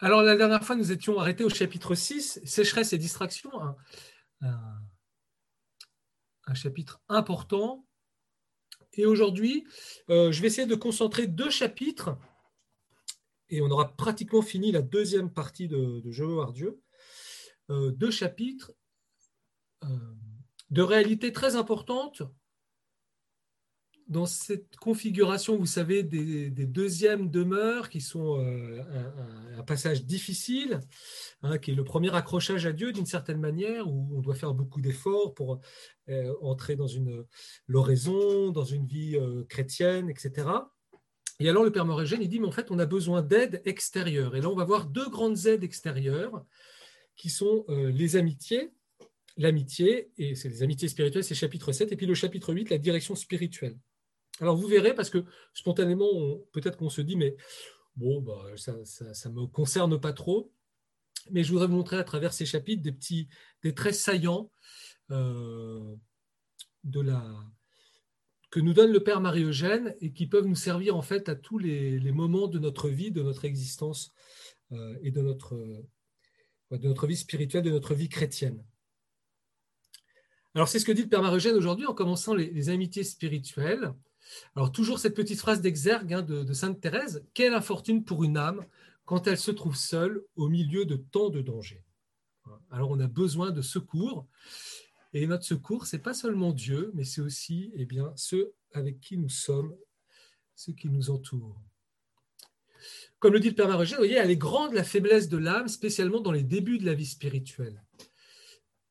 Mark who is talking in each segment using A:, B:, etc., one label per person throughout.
A: Alors, la dernière fois, nous étions arrêtés au chapitre 6, sécheresse et distraction, un, chapitre important. Et aujourd'hui, euh, je vais essayer de concentrer deux chapitres, et on aura pratiquement fini la deuxième partie de, Je veux voir Dieu. Euh, deux chapitres euh, de réalité très importante dans cette configuration, vous savez, des, deuxièmes demeures qui sont euh, un, passage difficile, hein, qui est le premier accrochage à Dieu d'une certaine manière, où on doit faire beaucoup d'efforts pour euh, entrer dans une l'oraison, dans une vie euh, chrétienne, etc. Et alors le Père Morégène, il dit, mais en fait, on a besoin d'aide extérieure. Et là, on va voir deux grandes aides extérieures, qui sont les amitiés, l'amitié, et c'est les amitiés spirituelles, c'est chapitre 7, et puis le chapitre 8, la direction spirituelle. Alors vous verrez, parce que spontanément, peut-être qu'on se dit, mais bon, bah, ça ne me concerne pas trop. Mais je voudrais vous montrer à travers ces chapitres des petits, des traits saillants euh, de la, que nous donne le Père Marie-Eugène et qui peuvent nous servir en fait à tous les, moments de notre vie, de notre existence euh, et de notre, de notre vie spirituelle, de notre vie chrétienne. Alors c'est ce que dit le Père Marie-Eugène aujourd'hui en commençant les amitiés spirituelles. Alors, toujours cette petite phrase d'exergue hein, de, Sainte Thérèse Quelle infortune pour une âme quand elle se trouve seule au milieu de tant de dangers Alors, on a besoin de secours. Et notre secours, ce n'est pas seulement Dieu, mais c'est aussi eh bien, ceux avec qui nous sommes, ceux qui nous entourent. Comme le dit le Père Marogène, vous voyez, elle est grande la faiblesse de l'âme, spécialement dans les débuts de la vie spirituelle.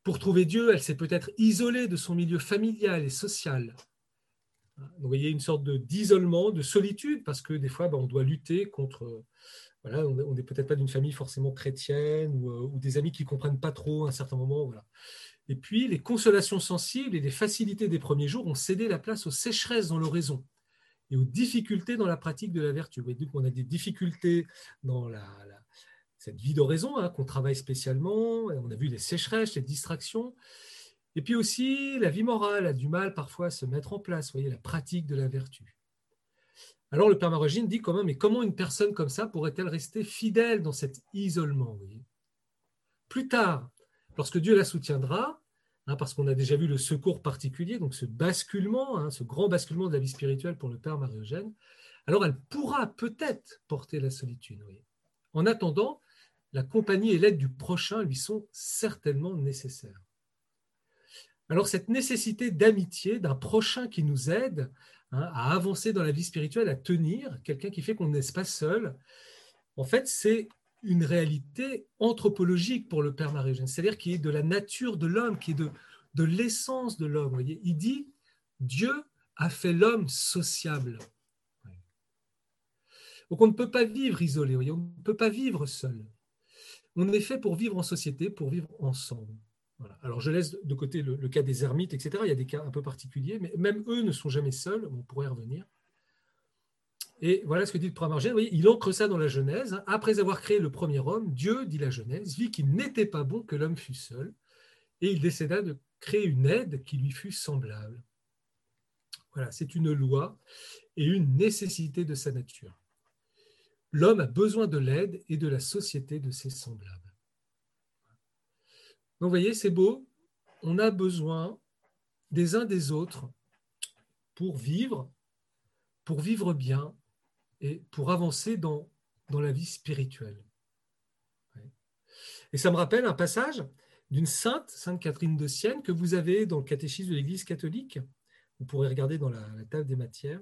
A: Pour trouver Dieu, elle s'est peut-être isolée de son milieu familial et social, vous voyez une sorte d'isolement, de, solitude, parce que des fois, ben, on doit lutter contre. Voilà, on n'est peut-être pas d'une famille forcément chrétienne euh, ou, des amis qui ne comprennent pas trop à un certain moment. Voilà. Et puis, les consolations sensibles et les facilités des premiers jours ont cédé la place aux sécheresses dans l'oraison et aux difficultés dans la pratique de la vertu. Vous donc on a des difficultés dans cette vie d'oraison hein, qu'on travaille spécialement. On a vu les sécheresses, les distractions. Et puis aussi, la vie morale a du mal parfois à se mettre en place, voyez, la pratique de la vertu. Alors le Père Marogine dit comment, mais comment une personne comme ça pourrait-elle rester fidèle dans cet isolement Plus tard, lorsque Dieu la soutiendra, hein, parce qu'on a déjà vu le secours particulier, donc ce basculement, hein, ce grand basculement de la vie spirituelle pour le Père Marie-Eugène, alors elle pourra peut-être porter la solitude. En attendant, la compagnie et l'aide du prochain lui sont certainement nécessaires. Alors cette nécessité d'amitié, d'un prochain qui nous aide hein, à avancer dans la vie spirituelle, à tenir, quelqu'un qui fait qu'on n'est pas seul, en fait, c'est une réalité anthropologique pour le Père marie c'est-à-dire qui est de la nature de l'homme, qui est de, de l'essence de l'homme. Il dit, Dieu a fait l'homme sociable. Donc on ne peut pas vivre isolé, on ne peut pas vivre seul. On est fait pour vivre en société, pour vivre ensemble. Alors je laisse de côté le, cas des ermites, etc. Il y a des cas un peu particuliers, mais même eux ne sont jamais seuls, on pourrait y revenir. Et voilà ce que dit le il ancre ça dans la Genèse. Après avoir créé le premier homme, Dieu, dit la Genèse, vit qu'il n'était pas bon que l'homme fût seul, et il décida de créer une aide qui lui fût semblable. Voilà, c'est une loi et une nécessité de sa nature. L'homme a besoin de l'aide et de la société de ses semblables. Donc, vous voyez, c'est beau. On a besoin des uns des autres pour vivre, pour vivre bien et pour avancer dans, dans la vie spirituelle. Et ça me rappelle un passage d'une sainte, Sainte Catherine de Sienne, que vous avez dans le catéchisme de l'Église catholique. Vous pourrez regarder dans la table des matières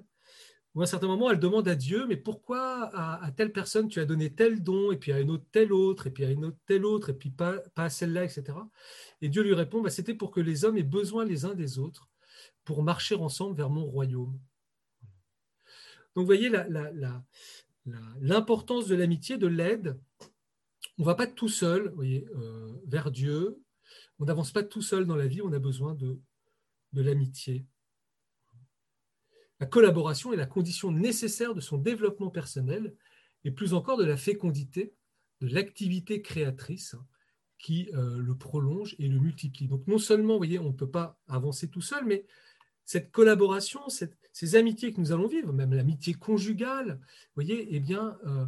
A: où à un certain moment, elle demande à Dieu, mais pourquoi à, telle personne tu as donné tel don, et puis à une autre tel autre, et puis à une autre tel autre, et puis pas, pas à celle-là, etc. Et Dieu lui répond, bah, c'était pour que les hommes aient besoin les uns des autres, pour marcher ensemble vers mon royaume. Donc vous voyez l'importance de l'amitié, de l'aide. On ne va pas tout seul voyez, euh, vers Dieu, on n'avance pas tout seul dans la vie, on a besoin de, de l'amitié. La collaboration est la condition nécessaire de son développement personnel et plus encore de la fécondité, de l'activité créatrice qui euh, le prolonge et le multiplie. Donc non seulement, voyez, on ne peut pas avancer tout seul, mais cette collaboration, ces amitiés que nous allons vivre, même l'amitié conjugale, voyez, eh bien, euh,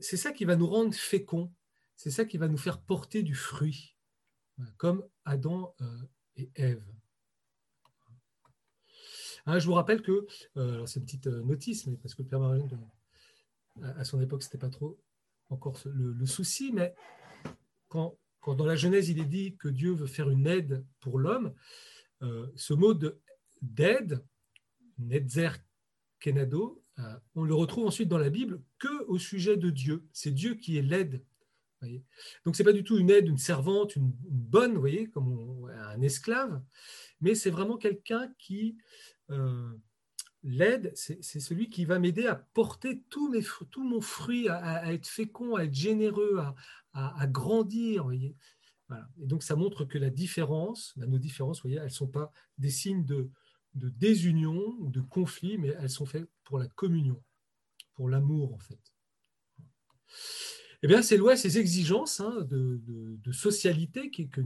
A: c'est ça qui va nous rendre féconds. c'est ça qui va nous faire porter du fruit, comme Adam euh, et Ève. Hein, je vous rappelle que, euh, c'est une petite euh, notice, mais parce que Père Marine, à son époque, ce n'était pas trop encore le, souci, mais quand, dans la Genèse, il est dit que Dieu veut faire une aide pour l'homme, ce mot d'aide, Netzer Kenado, on le retrouve ensuite dans la Bible que au sujet de Dieu. C'est Dieu qui est l'aide donc, ce n'est pas du tout une aide, une servante, une, bonne, vous voyez, comme un esclave, mais c'est vraiment quelqu'un qui euh, l'aide, c'est celui qui va m'aider à porter tout, mes, tout mon fruit, à, être fécond, à être généreux, à, grandir. Et donc, ça montre que la différence, bah, nos différences, voyez, elles ne sont pas des signes de, désunion ou de conflit, mais elles sont faites pour la communion, pour l'amour, en fait. Eh bien, ces lois, ces exigences hein, de, socialité que,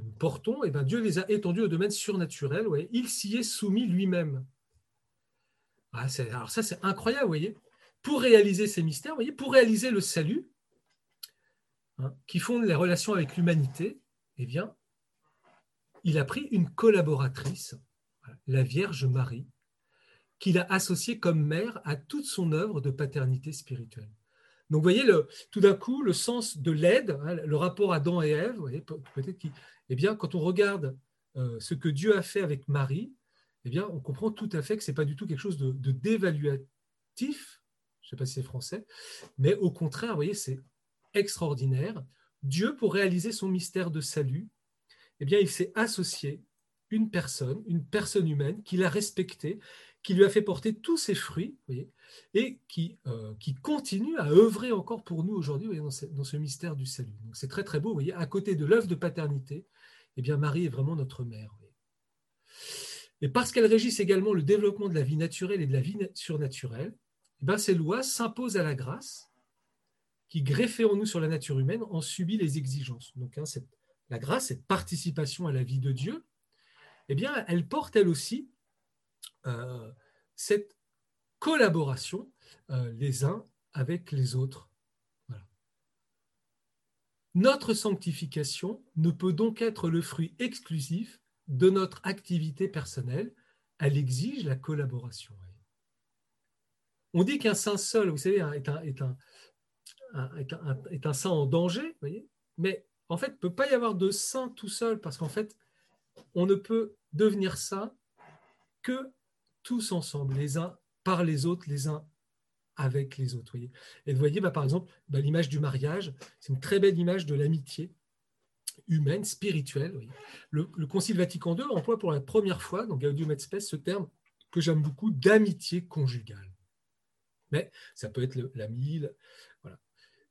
A: nous, portons, eh bien, Dieu les a étendues au domaine surnaturel. Il s'y est soumis lui-même. Ah, alors ça, c'est incroyable, vous voyez. Pour réaliser ces mystères, voyez, pour réaliser le salut, hein, qui fonde les relations avec l'humanité, eh bien, il a pris une collaboratrice, la Vierge Marie, qu'il a associée comme mère à toute son œuvre de paternité spirituelle. Donc, vous voyez, tout d'un coup, le sens de l'aide, hein, le rapport Adam et Ève, peut-être eh bien, quand on regarde euh, ce que Dieu a fait avec Marie, eh bien, on comprend tout à fait que ce n'est pas du tout quelque chose de, dévaluatif, je ne sais pas si c'est français, mais au contraire, voyez, c'est extraordinaire. Dieu, pour réaliser son mystère de salut, eh bien, il s'est associé une personne, une personne humaine, qu'il a respectée, qui lui a fait porter tous ses fruits, et qui, euh, qui continue à œuvrer encore pour nous aujourd'hui dans, ce mystère du salut. C'est très très beau, vous voyez, à côté de l'œuvre de paternité, eh bien Marie est vraiment notre mère. Et parce qu'elle régisse également le développement de la vie naturelle et de la vie surnaturelle, eh bien, ces lois s'imposent à la grâce, qui, greffée en nous sur la nature humaine, en subit les exigences. Donc hein, la grâce, cette participation à la vie de Dieu, eh bien, elle porte elle aussi euh, cette collaboration euh, les uns avec les autres. Notre sanctification ne peut donc être le fruit exclusif de notre activité personnelle, elle exige la collaboration. On dit qu'un saint seul, vous savez, est un, est un, est un, saint en danger, voyez mais en fait, il ne peut pas y avoir de saint tout seul, parce qu'en fait, on ne peut devenir saint que tous ensemble, les uns par les autres, les uns avec les autres. Voyez. Et vous voyez, bah, par exemple, bah, l'image du mariage, c'est une très belle image de l'amitié humaine, spirituelle. Le, Concile Vatican II emploie pour la première fois, dans Gaudium et Spes, ce terme que j'aime beaucoup, d'amitié conjugale. Mais ça peut être l'ami, voilà.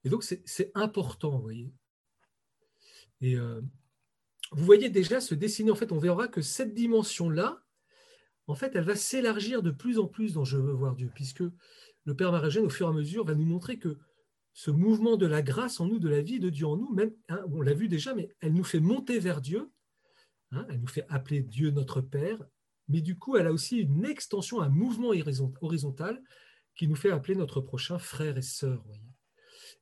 A: Et donc, c'est important, vous voyez. Et euh, vous voyez déjà se dessiner, en fait, on verra que cette dimension-là, en fait, elle va s'élargir de plus en plus dans Je veux voir Dieu, puisque le Père Maragène, au fur et à mesure, va nous montrer que ce mouvement de la grâce en nous, de la vie de Dieu en nous, même, hein, on l'a vu déjà, mais elle nous fait monter vers Dieu, hein, elle nous fait appeler Dieu notre Père, mais du coup, elle a aussi une extension, un mouvement horizontal qui nous fait appeler notre prochain frère et sœur.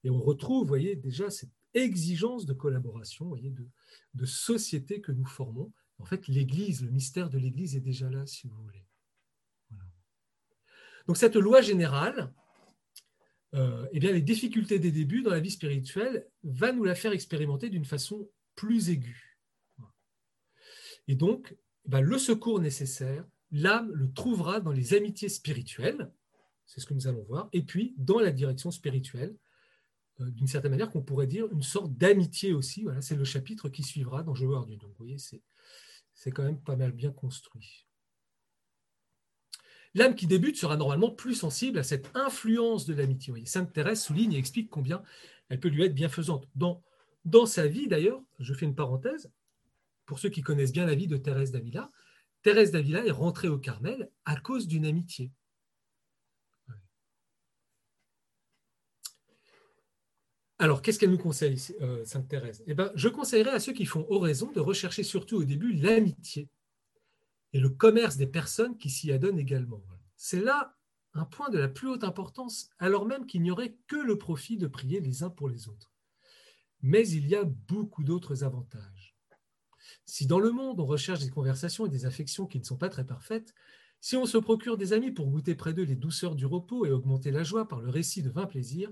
A: Et on retrouve, voyez, déjà cette exigence de collaboration, voyez, de, de société que nous formons, en fait, l'Église, le mystère de l'Église est déjà là, si vous voulez. Donc cette loi générale, euh, eh bien, les difficultés des débuts dans la vie spirituelle va nous la faire expérimenter d'une façon plus aiguë. Et donc, eh le secours nécessaire, l'âme le trouvera dans les amitiés spirituelles, c'est ce que nous allons voir, et puis dans la direction spirituelle, euh, d'une certaine manière qu'on pourrait dire une sorte d'amitié aussi. Voilà, c'est le chapitre qui suivra dans Je veux Dieu. Donc, vous voyez, c'est c'est quand même pas mal bien construit. L'âme qui débute sera normalement plus sensible à cette influence de l'amitié. Sainte Thérèse souligne et explique combien elle peut lui être bienfaisante. Dans, dans sa vie, d'ailleurs, je fais une parenthèse, pour ceux qui connaissent bien la vie de Thérèse d'Avila, Thérèse d'Avila est rentrée au Carmel à cause d'une amitié. Alors, qu'est-ce qu'elle nous conseille, euh, Sainte Thérèse? Eh ben, Je conseillerais à ceux qui font oraison de rechercher surtout au début l'amitié et le commerce des personnes qui s'y adonnent également. C'est là un point de la plus haute importance, alors même qu'il n'y aurait que le profit de prier les uns pour les autres. Mais il y a beaucoup d'autres avantages. Si dans le monde on recherche des conversations et des affections qui ne sont pas très parfaites, si on se procure des amis pour goûter près d'eux les douceurs du repos et augmenter la joie par le récit de vains plaisirs,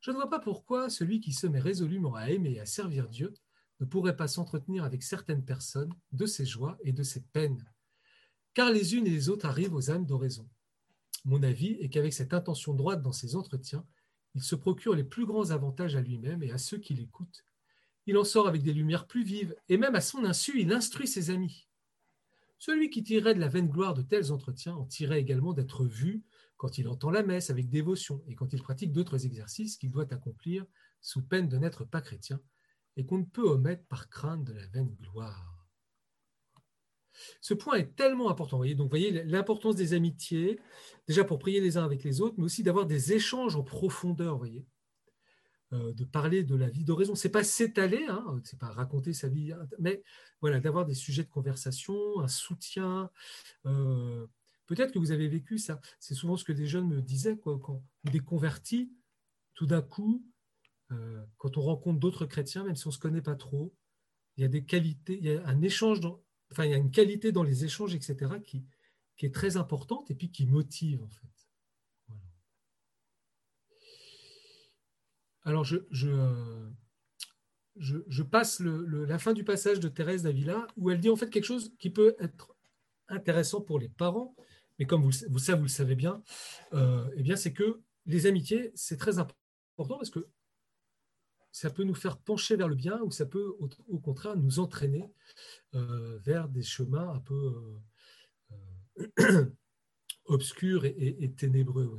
A: je ne vois pas pourquoi celui qui se met résolument à aimer et à servir Dieu ne pourrait pas s'entretenir avec certaines personnes de ses joies et de ses peines, car les unes et les autres arrivent aux âmes d'oraison. Mon avis est qu'avec cette intention droite dans ses entretiens, il se procure les plus grands avantages à lui-même et à ceux qui l'écoutent. Il en sort avec des lumières plus vives, et même à son insu, il instruit ses amis. Celui qui tirerait de la vaine gloire de tels entretiens en tirerait également d'être vu quand il entend la messe avec dévotion et quand il pratique d'autres exercices qu'il doit accomplir sous peine de n'être pas chrétien et qu'on ne peut omettre par crainte de la vaine gloire. Ce point est tellement important. Voyez, donc, voyez l'importance des amitiés, déjà pour prier les uns avec les autres, mais aussi d'avoir des échanges en profondeur. Voyez, euh, de parler de la vie d'oraison. C'est pas s'étaler, hein, c'est pas raconter sa vie, mais voilà, d'avoir des sujets de conversation, un soutien. Euh, peut-être que vous avez vécu ça. C'est souvent ce que des jeunes me disaient, quoi, quand des convertis, tout d'un coup, euh, quand on rencontre d'autres chrétiens, même si on ne se connaît pas trop, il y a des qualités, il y a un échange, enfin, il y a une qualité dans les échanges, etc., qui, est très importante et puis qui motive, en fait. Alors, je, je, passe la fin du passage de Thérèse d'Avila, où elle dit en fait quelque chose qui peut être intéressant pour les parents, mais comme vous, vous, ça, vous le savez bien, euh, eh bien c'est que les amitiés, c'est très important parce que ça peut nous faire pencher vers le bien ou ça peut au, contraire nous entraîner euh, vers des chemins un peu euh, obscurs et, ténébreux.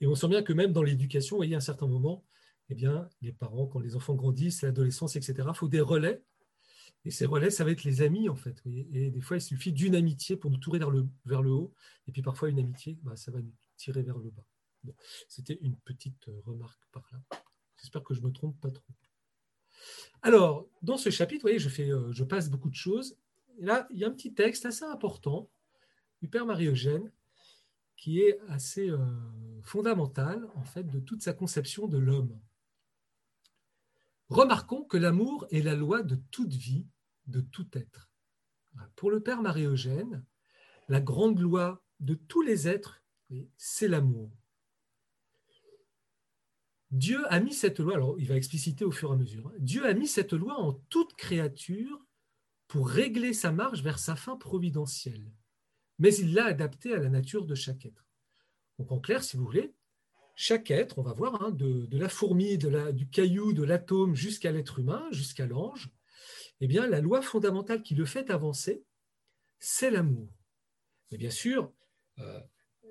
A: Et on sent bien que même dans l'éducation, vous voyez, à un certain moment, eh bien, les parents, quand les enfants grandissent, l'adolescence, etc., il faut des relais. Et ces relais, ça va être les amis, en fait. Et des fois, il suffit d'une amitié pour nous tourner vers le, vers le haut. Et puis parfois, une amitié, bah, ça va nous tirer vers le bas. C'était une petite remarque par là. J'espère que je ne me trompe pas trop. Alors, dans ce chapitre, vous voyez, je, fais, euh, je passe beaucoup de choses. Et là, il y a un petit texte assez important du Père Marie-Eugène qui est assez euh, fondamental, en fait, de toute sa conception de l'homme. Remarquons que l'amour est la loi de toute vie, de tout être. Pour le Père Marie-Eugène, la grande loi de tous les êtres, c'est l'amour. Dieu a mis cette loi, alors il va expliciter au fur et à mesure, hein. Dieu a mis cette loi en toute créature pour régler sa marche vers sa fin providentielle, mais il l'a adaptée à la nature de chaque être. Donc en clair, si vous voulez, chaque être, on va voir, hein, de, la fourmi, du caillou, de l'atome jusqu'à l'être humain, jusqu'à l'ange, eh bien, la loi fondamentale qui le fait avancer, c'est l'amour. Mais bien sûr, euh,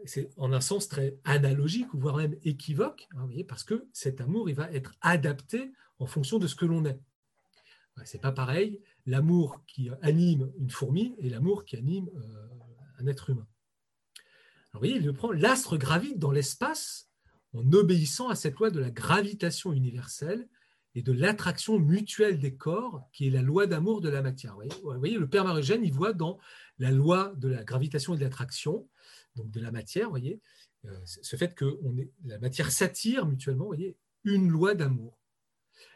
A: c'est en un sens très analogique, voire même équivoque, hein, parce que cet amour, il va être adapté en fonction de ce que l'on est. C'est pas pareil l'amour qui anime une fourmi et l'amour qui anime euh, un être humain. Alors, vous voyez, il prend l'astre gravite dans l'espace en obéissant à cette loi de la gravitation universelle et de l'attraction mutuelle des corps, qui est la loi d'amour de la matière. Vous voyez, le Père Marugène, il voit dans la loi de la gravitation et de l'attraction, donc de la matière, voyez, euh, ce fait que la matière s'attire mutuellement, vous voyez, une loi d'amour.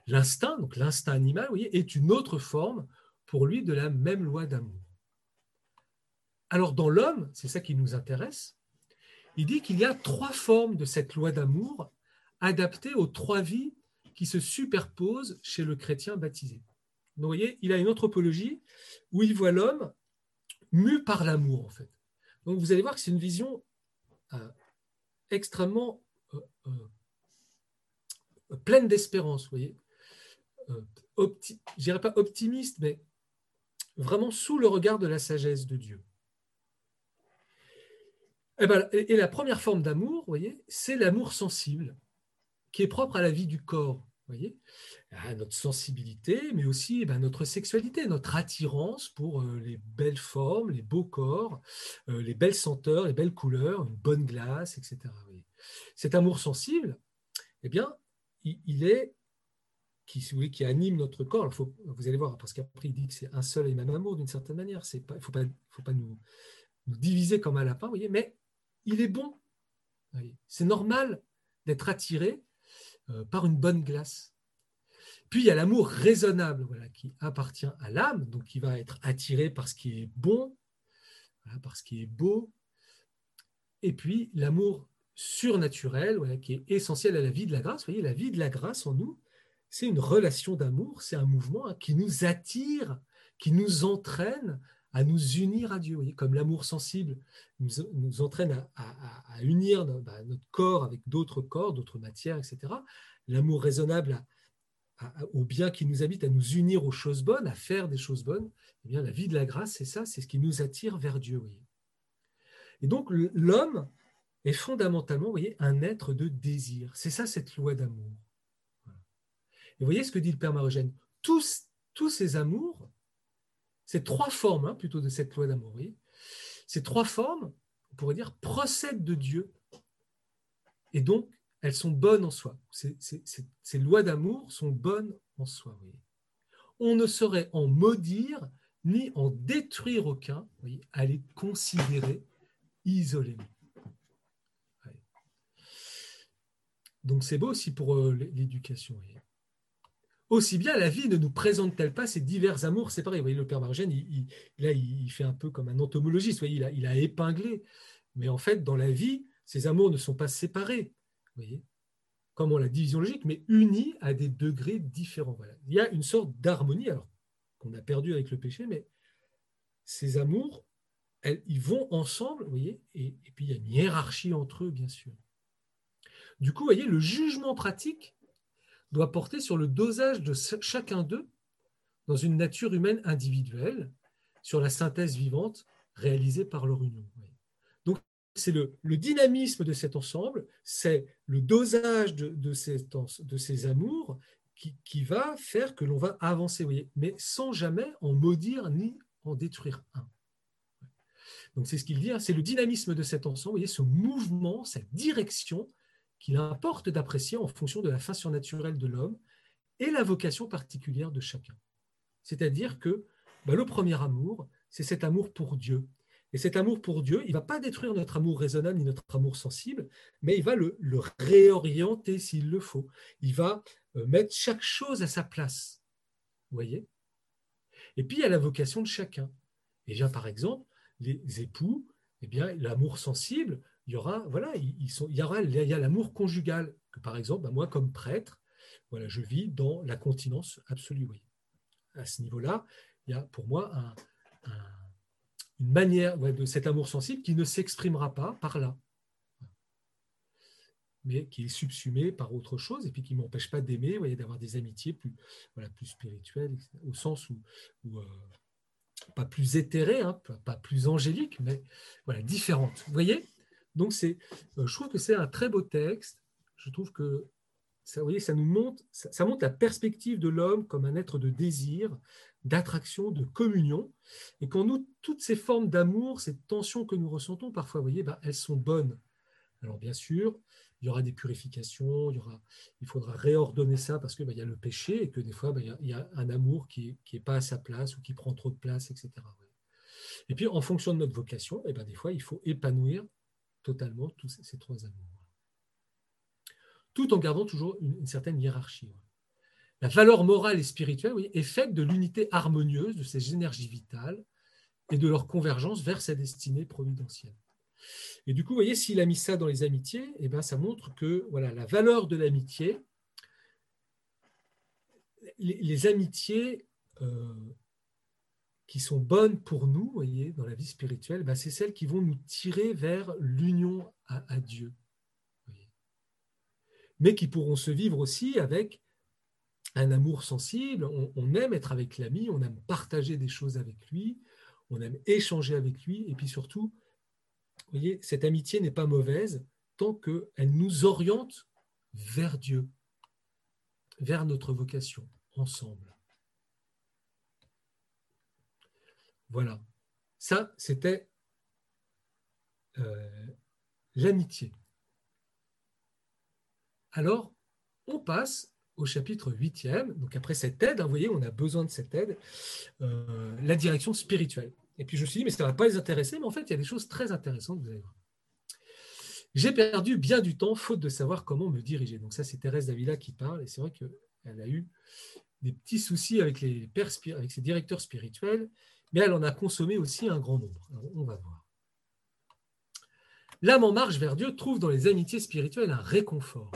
A: L'instinct, donc l'instinct animal, est une autre forme pour lui de la même loi d'amour. Alors dans l'homme, c'est ça qui nous intéresse, il dit qu'il y a trois formes de cette loi d'amour adaptées aux trois vies qui se superposent chez le chrétien baptisé. Donc, vous voyez, il a une anthropologie où il voit l'homme mu par l'amour, en fait. Donc, vous allez voir que c'est une vision euh, extrêmement euh, euh, pleine d'espérance, vous voyez. je dirais pas optimiste, mais vraiment sous le regard de la sagesse de Dieu. Eh ben, et, la première forme d'amour, voyez, c'est l'amour sensible, qui est propre à la vie du corps, voyez, à notre sensibilité, mais aussi eh ben, notre sexualité, notre attirance pour euh, les belles formes, les beaux corps, euh, les belles senteurs, les belles couleurs, une bonne glace, etc. Cet amour sensible, eh bien, il, est qui, vous voulez, qui anime notre corps. vous allez voir, parce qu'après il dit que c'est un seul et même amour d'une certaine manière. il ne faut pas, nous, diviser comme un lapin, voyez, mais il est bon. C'est normal d'être attiré euh, par une bonne glace. Puis il y a l'amour raisonnable, qui appartient à l'âme, donc qui va être attiré par ce qui est bon, par ce qui est beau. Et puis l'amour surnaturel, qui est essentiel à la vie de la grâce. Vous voyez, la vie de la grâce en nous, c'est une relation d'amour, c'est un mouvement hein, qui nous attire, qui nous entraîne à nous unir à Dieu. Voyez, comme l'amour sensible nous, entraîne à, unir bah, notre corps avec d'autres corps, d'autres matières, etc. L'amour raisonnable au bien qui nous habite, à nous unir aux choses bonnes, à faire des choses bonnes. Eh bien, la vie de la grâce, c'est ça, c'est ce qui nous attire vers Dieu. Et donc, l'homme est fondamentalement, voyez, un être de désir. C'est ça cette loi d'amour. Et vous voyez ce que dit le Père Marogène tous, tous ces amours, ces trois formes hein, plutôt de cette loi d'amour, ces trois formes, on pourrait dire, procèdent de Dieu. Et donc, elles sont bonnes en soi. Ces, ces lois d'amour sont bonnes en soi. On ne saurait en maudire ni en détruire aucun, voyez, à les considérer isolément. Donc c'est beau aussi pour euh, l'éducation. Aussi bien la vie ne nous présente-t-elle pas ces divers amours séparés? Vous voyez, le Père Margène, là, il fait un peu comme un entomologiste, il, a, épinglé. Mais en fait, dans la vie, ces amours ne sont pas séparés, vous voyez, comme on la division logique, mais unis à des degrés différents. Voilà. Il y a une sorte d'harmonie, alors qu'on a perdu avec le péché, mais ces amours, ils vont ensemble, vous voyez, et, et puis il y a une hiérarchie entre eux, bien sûr. Du coup, vous voyez, le jugement pratique doit porter sur le dosage de chacun d'eux dans une nature humaine individuelle, sur la synthèse vivante réalisée par leur union. Donc, c'est le, dynamisme de cet ensemble, c'est le dosage de, ces, amours qui, va faire que l'on va avancer, mais sans jamais en maudire ni en détruire un. Donc c'est ce qu'il dit, hein, c'est le dynamisme de cet ensemble, ce mouvement, cette direction qu'il importe d'apprécier en fonction de la fin surnaturelle de l'homme et la vocation particulière de chacun. C'est-à-dire que bah, le premier amour, c'est cet amour pour Dieu. Et cet amour pour Dieu, il ne va pas détruire notre amour raisonnable ni notre amour sensible, mais il va le, réorienter s'il le faut. Il va euh, mettre chaque chose à sa place. Vous voyez? Et puis, il y a la vocation de chacun. Et bien, par exemple, les époux, eh bien, l'amour sensible, il y aura, voilà, ils sont, il y aura, il y a l'amour conjugal. Que par exemple, bah, moi, comme prêtre, voilà, je vis dans la continence absolue. À ce niveau-là, il y a pour moi une manière de cet amour sensible qui ne s'exprimera pas par là, mais qui est subsumé par autre chose et puis qui ne m'empêche pas d'aimer, d'avoir des amitiés plus, voilà, plus spirituelles, au sens où, euh, pas plus éthérées, hein, pas plus angéliques, mais voilà, différentes. Vous voyez? Donc, c'est, euh, je trouve que c'est un très beau texte. Je trouve que ça, vous voyez, ça nous montre, ça, la perspective de l'homme comme un être de désir, d'attraction, de communion. Et quand nous, toutes ces formes d'amour, ces tensions que nous ressentons parfois, vous voyez, bah, elles sont bonnes. Alors, bien sûr, il y aura des purifications, il, y aura, il faudra réordonner ça parce qu'il bah, y a le péché et que des fois, bah, il, y a, un amour qui n'est pas à sa place ou qui prend trop de place, etc. Et puis, en fonction de notre vocation, et eh ben, des fois, il faut épanouir totalement tous ces, trois amours. Tout en gardant toujours une, certaine hiérarchie. La valeur morale et spirituelle est faite de l'unité harmonieuse de ces énergies vitales et de leur convergence vers sa destinée providentielle. Et du coup, vous voyez, s'il a mis ça dans les amitiés, eh bien, ça montre que voilà, la valeur de l'amitié, les, amitiés euh, qui sont bonnes pour nous, voyez, dans la vie spirituelle, bah, c'est celles qui vont nous tirer vers l'union à, Dieu. Mais qui pourront se vivre aussi avec un amour sensible. On, aime être avec l'ami, on aime partager des choses avec lui, on aime échanger avec lui, et puis surtout, voyez, cette amitié n'est pas mauvaise tant qu'elle nous oriente vers Dieu, vers notre vocation, ensemble. Voilà. Ça, c'était euh, l'amitié. Alors, on passe au chapitre 8e. Donc, après cette aide, hein, vous voyez, on a besoin de cette aide, euh, la direction spirituelle. Et puis, je me suis dit, mais ça ne va pas les intéresser, mais en fait, il y a des choses très intéressantes, vous allez voir. J'ai perdu bien du temps, faute de savoir comment me diriger. Donc, ça, c'est Thérèse Davila qui parle, et c'est vrai que Elle a eu des petits soucis avec, les pères, avec ses directeurs spirituels, mais elle en a consommé aussi un grand nombre. on va voir. L'âme en marche vers Dieu trouve dans les amitiés spirituelles un réconfort.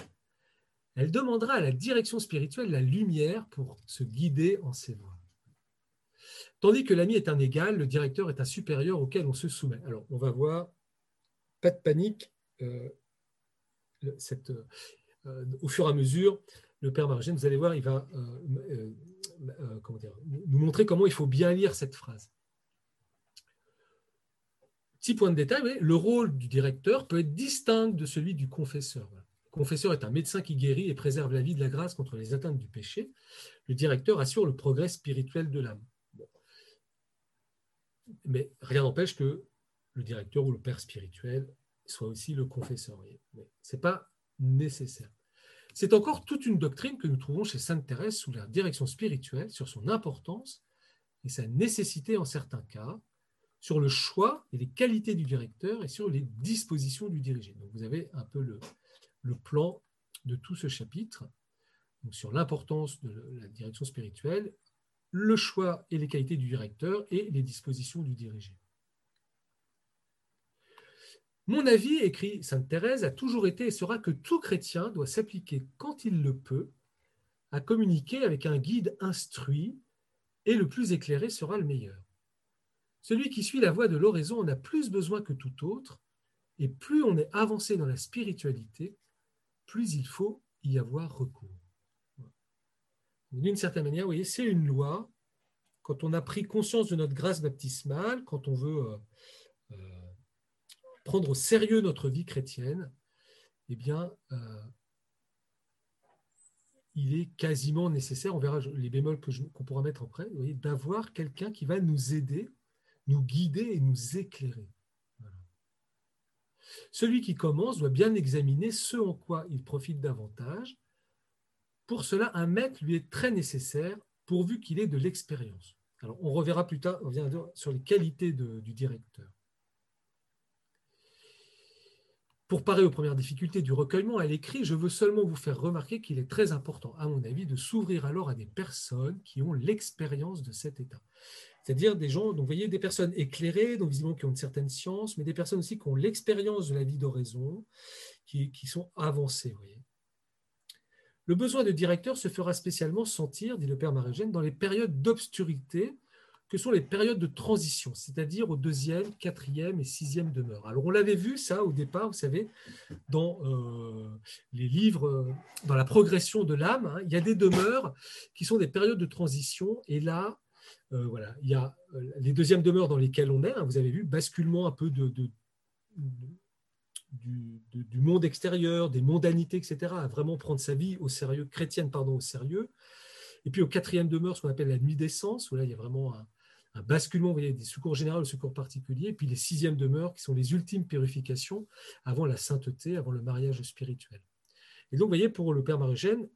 A: Elle demandera à la direction spirituelle la lumière pour se guider en ses voies. Tandis que l'ami est un égal, le directeur est un supérieur auquel on se soumet. Alors, on va voir, pas de panique, euh, euh, au fur et à mesure, le Père Margène, vous allez voir, il va euh, nous montrer comment il faut bien lire cette phrase. Petit point de détail, le rôle du directeur peut être distinct de celui du confesseur. Le confesseur est un médecin qui guérit et préserve la vie de la grâce contre les atteintes du péché. Le directeur assure le progrès spirituel de l'âme. Mais rien n'empêche que le directeur ou le père spirituel soit aussi le confesseur. Ce n'est pas nécessaire. C'est encore toute une doctrine que nous trouvons chez Sainte Thérèse sous la direction spirituelle sur son importance et sa nécessité en certains cas, sur le choix et les qualités du directeur et sur les dispositions du dirigé. Vous avez un peu le, plan de tout ce chapitre sur l'importance de la direction spirituelle, le choix et les qualités du directeur et les dispositions du dirigé. Mon avis, écrit Sainte Thérèse, a toujours été et sera que tout chrétien doit s'appliquer quand il le peut à communiquer avec un guide instruit et le plus éclairé sera le meilleur. Celui qui suit la voie de l'oraison en a plus besoin que tout autre, et plus on est avancé dans la spiritualité, plus il faut y avoir recours. D'une certaine manière, vous voyez, c'est une loi. Quand on a pris conscience de notre grâce baptismale, quand on veut euh, euh, prendre au sérieux notre vie chrétienne, eh bien, euh, il est quasiment nécessaire, on verra les bémols qu'on pourra mettre après, d'avoir quelqu'un qui va nous aider nous guider et nous éclairer. Celui qui commence doit bien examiner ce en quoi il profite davantage. Pour cela, un maître lui est très nécessaire pourvu qu'il ait de l'expérience. Alors, on reverra plus tard, sur les qualités du directeur. Pour parer aux premières difficultés du recueillement, elle écrit Je veux seulement vous faire remarquer qu'il est très important, à mon avis, de s'ouvrir alors à des personnes qui ont l'expérience de cet état. C'est-à-dire des gens, donc vous voyez, des personnes éclairées, donc visiblement qui ont une certaine science, mais des personnes aussi qui ont l'expérience de la vie d'oraison, qui, sont avancées. Le besoin de directeur se fera spécialement sentir, dit le père Marégène, dans les périodes d'obscurité que sont les périodes de transition, c'est-à-dire au deuxième, quatrième et sixième demeure. Alors on l'avait vu ça au départ, vous savez, dans euh, les livres, dans la progression de l'âme, hein, il y a des demeures qui sont des périodes de transition, et là, euh, voilà. Il y a euh, les deuxièmes demeures dans lesquelles on est, hein, vous avez vu, basculement un peu du, monde extérieur, des mondanités, etc., à vraiment prendre sa vie au sérieux, chrétienne, pardon, au sérieux. Et puis au quatrième demeure, ce qu'on appelle la nuit d'essence, où là, il y a vraiment un, basculement, vous voyez, des secours généraux, le secours particulier, et puis les sixièmes demeures, qui sont les ultimes purifications avant la sainteté, avant le mariage spirituel. Et donc, vous voyez, pour le Père Marigène,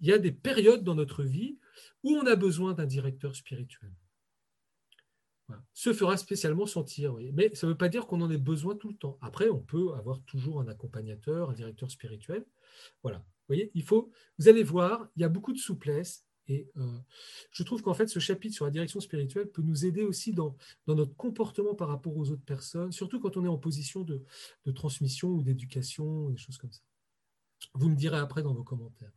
A: il y a des périodes dans notre vie où on a besoin d'un directeur spirituel. Se fera spécialement sentir, mais ça ne veut pas dire qu'on en ait besoin tout le temps. Après, on peut avoir toujours un accompagnateur, un directeur spirituel. Voilà. Vous voyez, il faut. Vous allez voir, il y a beaucoup de souplesse. Et euh, je trouve qu'en fait, ce chapitre sur la direction spirituelle peut nous aider aussi dans, notre comportement par rapport aux autres personnes, surtout quand on est en position de, transmission ou d'éducation, des choses comme ça. Vous me direz après dans vos commentaires.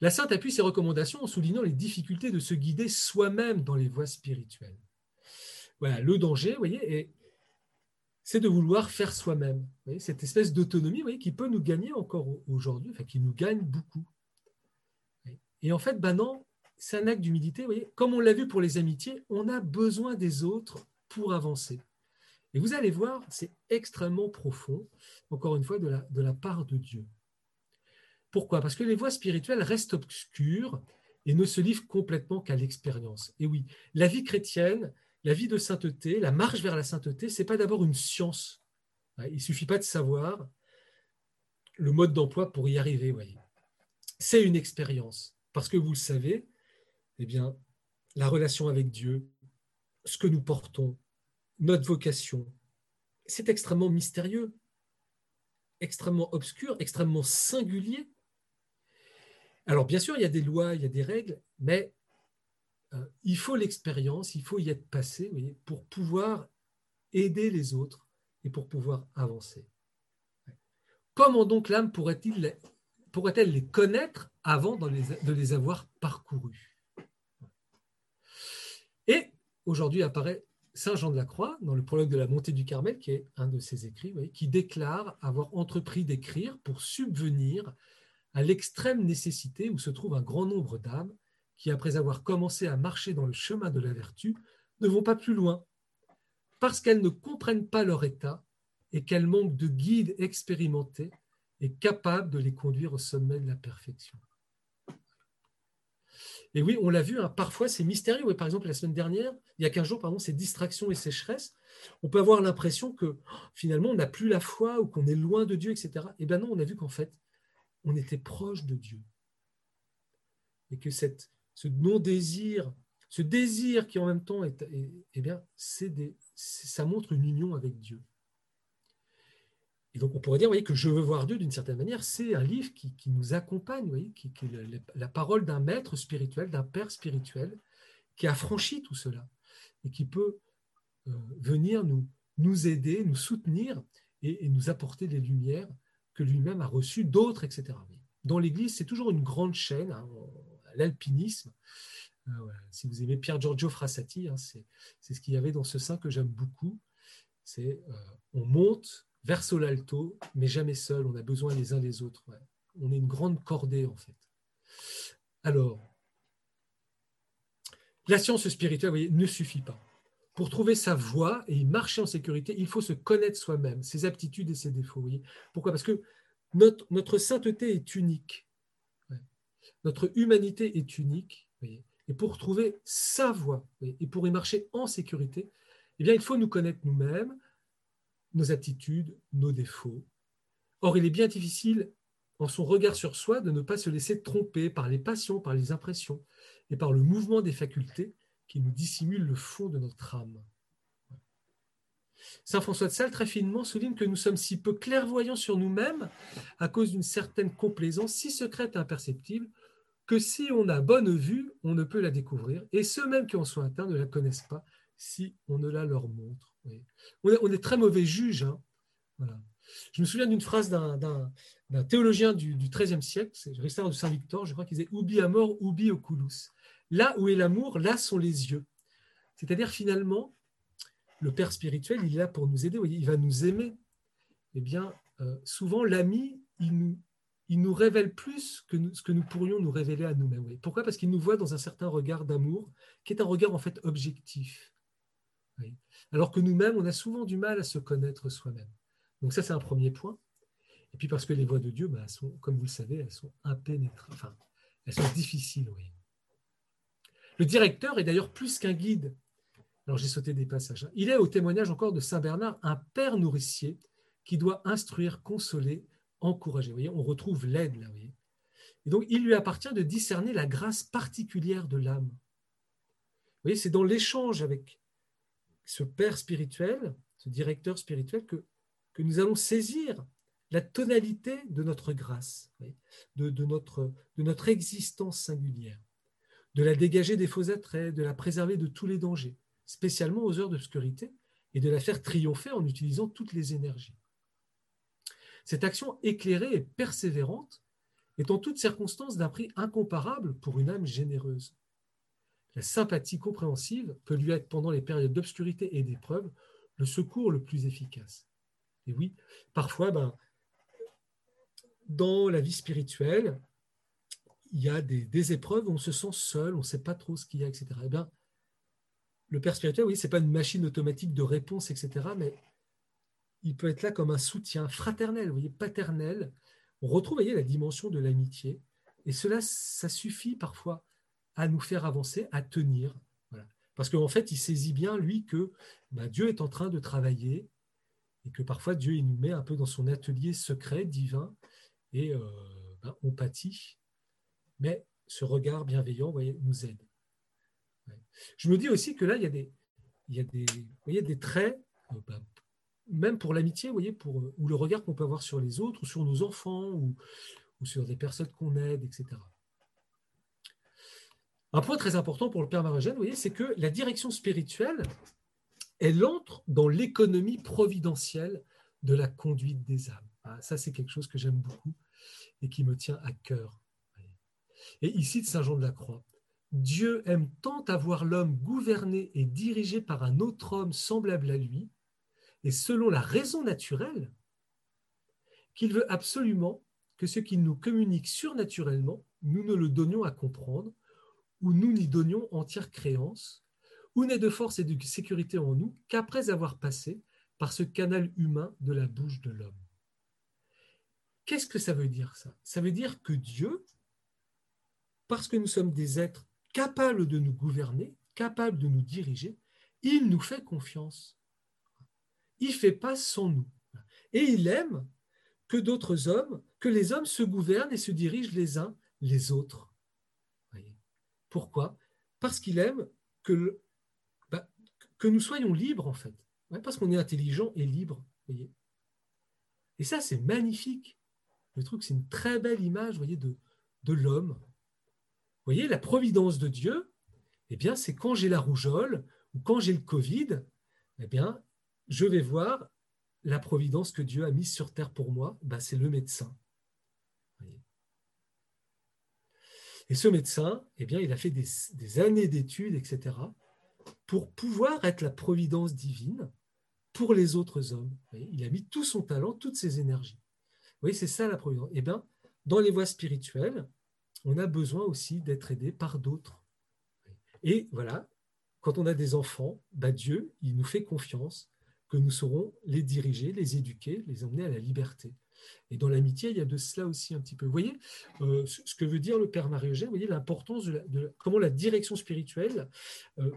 A: La sainte appuie ses recommandations en soulignant les difficultés de se guider soi-même dans les voies spirituelles. Voilà, le danger, vous voyez, c'est de vouloir faire soi-même. Cette espèce d'autonomie qui peut nous gagner encore aujourd'hui, enfin qui nous gagne beaucoup. Et en fait, ben non, c'est un acte d'humilité. Comme on l'a vu pour les amitiés, on a besoin des autres pour avancer. Et vous allez voir, c'est extrêmement profond, encore une fois, de la, part de Dieu. Pourquoi? Parce que les voies spirituelles restent obscures et ne se livrent complètement qu'à l'expérience. Et oui, la vie chrétienne, la vie de sainteté, la marche vers la sainteté, c'est pas d'abord une science. Il suffit pas de savoir le mode d'emploi pour y arriver. C'est une expérience. Parce que vous le savez, eh bien, la relation avec Dieu, ce que nous portons, notre vocation, c'est extrêmement mystérieux, extrêmement obscur, extrêmement singulier. Alors bien sûr, il y a des lois, il y a des règles, mais euh, il faut l'expérience, il faut y être passé pour pouvoir aider les autres et pour pouvoir avancer. Comment donc l'âme pourrait-elle pourrait les connaître avant de les, de les avoir parcourus Et aujourd'hui apparaît Saint Jean de la Croix, dans le prologue de la montée du Carmel, qui est un de ses écrits, qui déclare avoir entrepris d'écrire pour subvenir à l'extrême nécessité où se trouve un grand nombre d'âmes qui, après avoir commencé à marcher dans le chemin de la vertu, ne vont pas plus loin, parce qu'elles ne comprennent pas leur état et qu'elles manquent de guides expérimentés et capables de les conduire au sommet de la perfection. Et oui, on l'a vu, hein, parfois c'est mystérieux. par exemple, la semaine dernière, il y a 15 jours, pardon, ces distractions et sécheresses, on peut avoir l'impression que oh, finalement on n'a plus la foi ou qu'on est loin de Dieu, etc. Et bien non, on a vu qu'en fait, on était proche de Dieu. Et que ce non-désir, ce désir qui en même temps est, eh bien, ça montre une union avec Dieu. Et donc on pourrait dire voyez, que Je veux voir Dieu d'une certaine manière, c'est un livre qui, nous accompagne, voyez, qui, est la, parole d'un maître spirituel, d'un père spirituel, qui a franchi tout cela et qui peut euh, venir nous, nous aider, nous soutenir et, nous apporter des lumières que lui-même a reçues, d'autres, etc. Dans l'Église, c'est toujours une grande chaîne, hein, l'alpinisme. Euh, si vous aimez Pierre Giorgio Frassati, hein, c'est ce qu'il y avait dans ce saint que j'aime beaucoup. C'est euh, on monte verso l'alto, mais jamais seul. On a besoin les uns des autres. On est une grande cordée, en fait. Alors, la science spirituelle ne suffit pas. Pour trouver sa voie et marcher en sécurité, il faut se connaître soi-même, ses aptitudes et ses défauts. Pourquoi? Parce que notre, sainteté est unique. Notre humanité est unique. Et pour trouver sa voie et pour y marcher en sécurité, eh il faut nous connaître nous-mêmes, nos attitudes, nos défauts. Or, il est bien difficile, en son regard sur soi, de ne pas se laisser tromper par les passions, par les impressions et par le mouvement des facultés qui nous dissimulent le fond de notre âme. Saint François de Sales, très finement, souligne que nous sommes si peu clairvoyants sur nous-mêmes à cause d'une certaine complaisance si secrète et imperceptible que si on a bonne vue, on ne peut la découvrir, et ceux mêmes qui en sont atteints ne la connaissent pas si on ne la leur montre. On, est, très mauvais juges. Hein. Je me souviens d'une phrase d'un théologien du XIIIe siècle, c'est Richard de Saint-Victor, je crois qu'il disait Ubi amor, ubi oculus. Là où est l'amour, là sont les yeux. C'est-à-dire finalement, le Père spirituel, il est là pour nous aider, il va nous aimer. Eh bien, euh, souvent, l'ami, il nous, il nous révèle plus que ce que nous pourrions nous révéler à nous-mêmes. Pourquoi? Parce qu'il nous voit dans un certain regard d'amour, qui est un regard en fait objectif. Alors que nous-mêmes, on a souvent du mal à se connaître soi-même. Donc ça, c'est un premier point. Et puis parce que les voies de Dieu, bah, sont, comme vous le savez, elles sont impénétrables, enfin, elles sont difficiles. Oui. Le directeur est d'ailleurs plus qu'un guide. Alors j'ai sauté des passages. Hein. Il est, au témoignage encore de Saint Bernard, un père nourricier qui doit instruire, consoler, encourager. Vous voyez, on retrouve l'aide là. Et donc, il lui appartient de discerner la grâce particulière de l'âme. Vous voyez, c'est dans l'échange avec ce père spirituel, ce directeur spirituel, que, nous allons saisir la tonalité de notre grâce, de, de, notre, de notre existence singulière, de la dégager des faux attraits, de la préserver de tous les dangers, spécialement aux heures d'obscurité, et de la faire triompher en utilisant toutes les énergies. Cette action éclairée et persévérante est en toutes circonstances d'un prix incomparable pour une âme généreuse la sympathie compréhensive peut lui être pendant les périodes d'obscurité et d'épreuve le secours le plus efficace. Et oui, parfois, ben, dans la vie spirituelle, il y a des, épreuves où on se sent seul, on ne sait pas trop ce qu'il y a, etc. Eh bien, le père spirituel, oui, ce n'est pas une machine automatique de réponse, etc., mais il peut être là comme un soutien fraternel, vous voyez, paternel. On retrouve, voyez, la dimension de l'amitié. Et cela, ça suffit parfois à nous faire avancer, à tenir. Parce qu'en fait, il saisit bien, lui, que bah, Dieu est en train de travailler et que parfois Dieu il nous met un peu dans son atelier secret, divin, et euh, bah, on pâtit. Mais ce regard bienveillant voyez, nous aide. Je me dis aussi que là, il y a des, traits, euh, bah, même pour l'amitié, voyez, pour, ou le regard qu'on peut avoir sur les autres, ou sur nos enfants, ou, ou sur des personnes qu'on aide, etc. Un point très important pour le Père Marogène, vous voyez, c'est que la direction spirituelle, elle entre dans l'économie providentielle de la conduite des âmes. Ah, ça, c'est quelque chose que j'aime beaucoup et qui me tient à cœur. Et ici, de Saint Jean de la Croix, Dieu aime tant avoir l'homme gouverné et dirigé par un autre homme semblable à lui, et selon la raison naturelle, qu'il veut absolument que ce qu'il nous communique surnaturellement, nous ne le donnions à comprendre, ou nous n'y donnions entière créance, ou n'est de force et de sécurité en nous qu'après avoir passé par ce canal humain de la bouche de l'homme. Qu'est-ce que ça veut dire ça? Ça veut dire que Dieu, parce que nous sommes des êtres capables de nous gouverner, capables de nous diriger, il nous fait confiance. Il ne fait pas sans nous. Et il aime que d'autres hommes, que les hommes se gouvernent et se dirigent les uns les autres. Pourquoi? Parce qu'il aime que, bah, que nous soyons libres, en fait. parce qu'on est intelligent et libre. et ça, c'est magnifique. Le truc, c'est une très belle image voyez, de, l'homme. Vous voyez, la providence de Dieu, eh bien, c'est quand j'ai la rougeole ou quand j'ai le Covid, eh bien, je vais voir la providence que Dieu a mise sur terre pour moi, ben, c'est le médecin. Et ce médecin, eh bien, il a fait des, années d'études, etc., pour pouvoir être la providence divine pour les autres hommes. Il a mis tout son talent, toutes ses énergies. Vous voyez, c'est ça la providence. Eh bien, dans les voies spirituelles, on a besoin aussi d'être aidé par d'autres. Et voilà, quand on a des enfants, bah Dieu, il nous fait confiance que nous saurons les diriger, les éduquer, les emmener à la liberté. Et dans l'amitié, il y a de cela aussi un petit peu. Vous voyez euh, ce que veut dire le Père Marie-Eugène, vous voyez l'importance de, comment la direction spirituelle euh,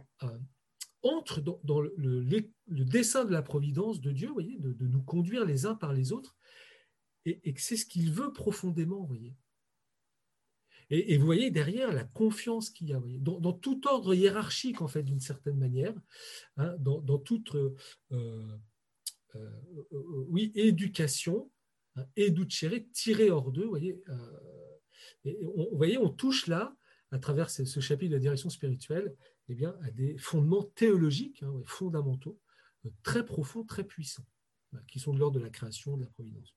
A: entre dans, le, dessein de la providence de Dieu, vous voyez, de, nous conduire les uns par les autres, et, que c'est ce qu'il veut profondément, vous voyez. Et, vous voyez derrière la confiance qu'il y a, dans, tout ordre hiérarchique, en fait, d'une certaine manière, hein, dans, toute euh, oui, éducation, hein, tiré tiré hors d'eux, vous voyez, on, vous voyez, on touche là, à travers ce, chapitre de la direction spirituelle, eh bien, à des fondements théologiques, hein, fondamentaux, très profonds, très puissants, qui sont de l'ordre de la création, de la providence.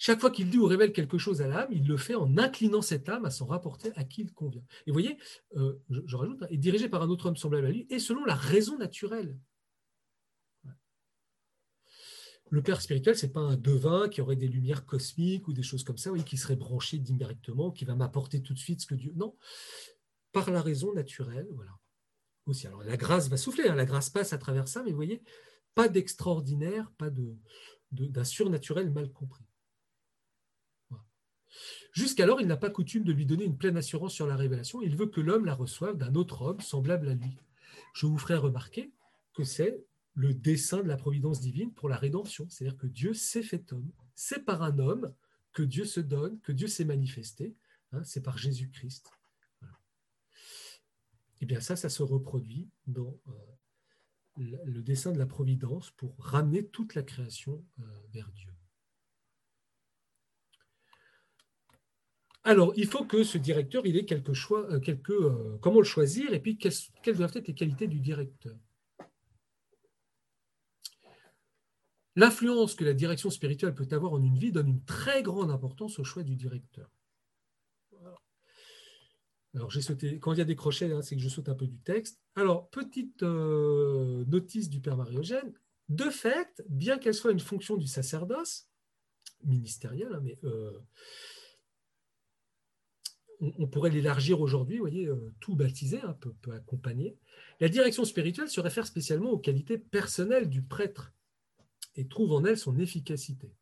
A: Chaque fois qu'il dit ou révèle quelque chose à l'âme, il le fait en inclinant cette âme à s'en rapporter à qui il convient. Et vous voyez, euh, je, rajoute, hein, est dirigé par un autre homme semblable à lui et selon la raison naturelle. Le père spirituel, ce n'est pas un devin qui aurait des lumières cosmiques ou des choses comme ça, oui, qui serait branché directement, qui va m'apporter tout de suite ce que Dieu. Non, par la raison naturelle, voilà. Aussi, la grâce va souffler, hein, la grâce passe à travers ça, mais vous voyez, pas d'extraordinaire, pas de, d'un surnaturel mal compris. Jusqu'alors, il n'a pas coutume de lui donner une pleine assurance sur la révélation. Il veut que l'homme la reçoive d'un autre homme semblable à lui. Je vous ferai remarquer que c'est le dessein de la providence divine pour la rédemption. C'est-à-dire que Dieu s'est fait homme. C'est par un homme que Dieu se donne, que Dieu s'est manifesté. Hein, c'est par Jésus-Christ. Et eh bien ça, ça se reproduit dans euh, le dessein de la providence pour ramener toute la création euh, vers Dieu. Alors, il faut que ce directeur, il ait quelque choix, euh, quelques, comment le choisir, et puis quelles, doivent être les qualités du directeur. L'influence que la direction spirituelle peut avoir en une vie donne une très grande importance au choix du directeur. Alors, j'ai sauté, quand il y a des crochets, hein, c'est que je saute un peu du texte. Alors, petite euh, notice du Père Mariogène. De fait, bien qu'elle soit une fonction du sacerdoce, ministériel, hein, mais on, pourrait l'élargir aujourd'hui, voyez, euh, tout baptisé, un peu, accompagné. La direction spirituelle se réfère spécialement aux qualités personnelles du prêtre et trouve en elle son efficacité.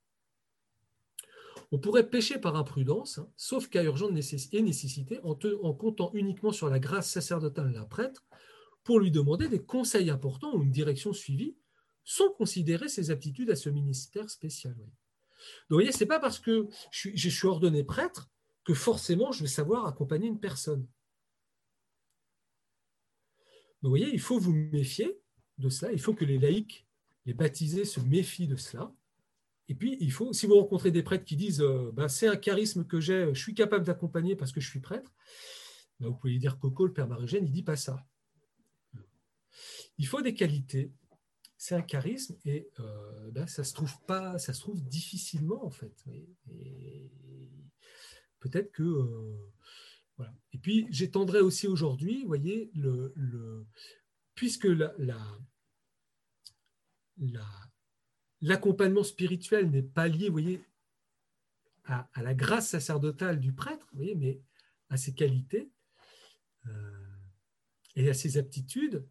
A: On pourrait pécher par imprudence, hein, sauf cas urgent et nécessité, en, comptant uniquement sur la grâce sacerdotale d'un prêtre pour lui demander des conseils importants ou une direction suivie, sans considérer ses aptitudes à ce ministère spécial. Donc, vous voyez, ce n'est pas parce que je suis ordonné prêtre que forcément je vais savoir accompagner une personne. vous voyez, il faut vous méfier de cela, il faut que les laïcs, les baptisés se méfient de cela. Et puis, il faut, si vous rencontrez des prêtres qui disent euh, ben, c'est un charisme que j'ai, je suis capable d'accompagner parce que je suis prêtre, vous pouvez dire Coco, le père Marugène, il ne dit pas ça. Il faut des qualités. C'est un charisme et euh, ben, ça se trouve pas, ça se trouve difficilement en fait. peut-être que euh, voilà. Et puis j'étendrai aussi aujourd'hui, vous voyez, le, puisque la, l'accompagnement spirituel n'est pas lié, à, la grâce sacerdotale du prêtre, mais à ses qualités euh, et à ses aptitudes,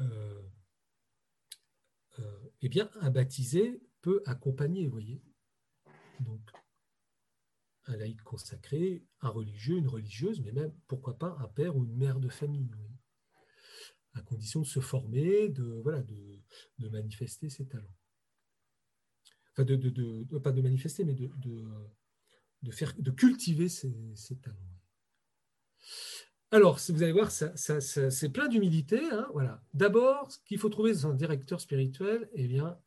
A: euh, euh, eh bien, un baptisé peut accompagner, vous voyez. Donc, un laïc consacré, un religieux, une religieuse, mais même, pourquoi pas, un père ou une mère de famille, à condition de se former, de, manifester ses talents. Enfin, pas de manifester, mais de, cultiver ses, talents. Alors, vous allez voir, c'est plein d'humilité. Hein, voilà. D'abord, ce qu'il faut trouver dans un directeur spirituel, eh bien,